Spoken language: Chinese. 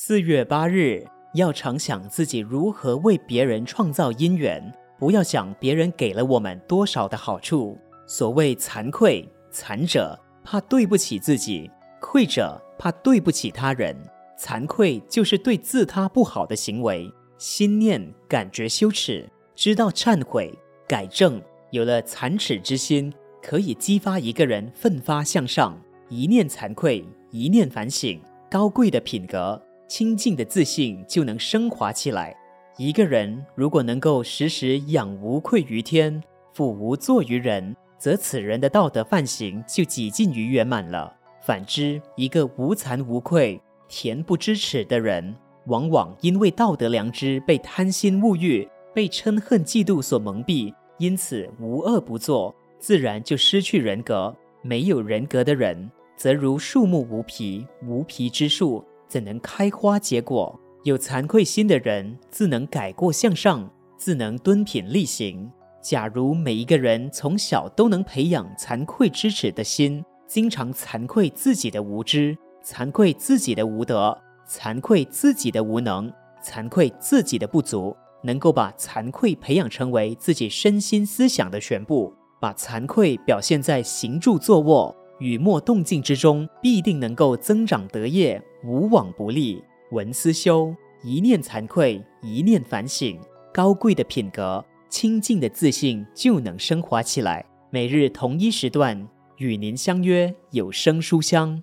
四月八日，要常想自己如何为别人创造因缘，不要想别人给了我们多少的好处。所谓惭愧，惭者怕对不起自己，愧者怕对不起他人。惭愧就是对自他不好的行为，心念感觉羞耻，知道忏悔改正，有了惭耻之心，可以激发一个人奋发向上。一念惭愧，一念反省，高贵的品格。清净的自信就能升华起来。一个人如果能够时时仰无愧于天，俯无作于人，则此人的道德范行就几近于圆满了。反之，一个无惭无愧、恬不知耻的人，往往因为道德良知被贪心物欲、被嗔恨嫉妒所蒙蔽，因此无恶不作，自然就失去人格。没有人格的人，则如树木无皮，无皮之树。怎能开花结果？有惭愧心的人，自能改过向上，自能敦品力行。假如每一个人从小都能培养惭愧知耻的心，经常惭愧自己的无知，惭愧自己的无德，惭愧自己的无能，惭愧自己的不足，能够把惭愧培养成为自己身心思想的全部，把惭愧表现在行住坐卧。雨墨动静之中，必定能够增长德业，无往不利。文思修，一念惭愧，一念反省，高贵的品格，清净的自信就能升华起来。每日同一时段与您相约有声书香。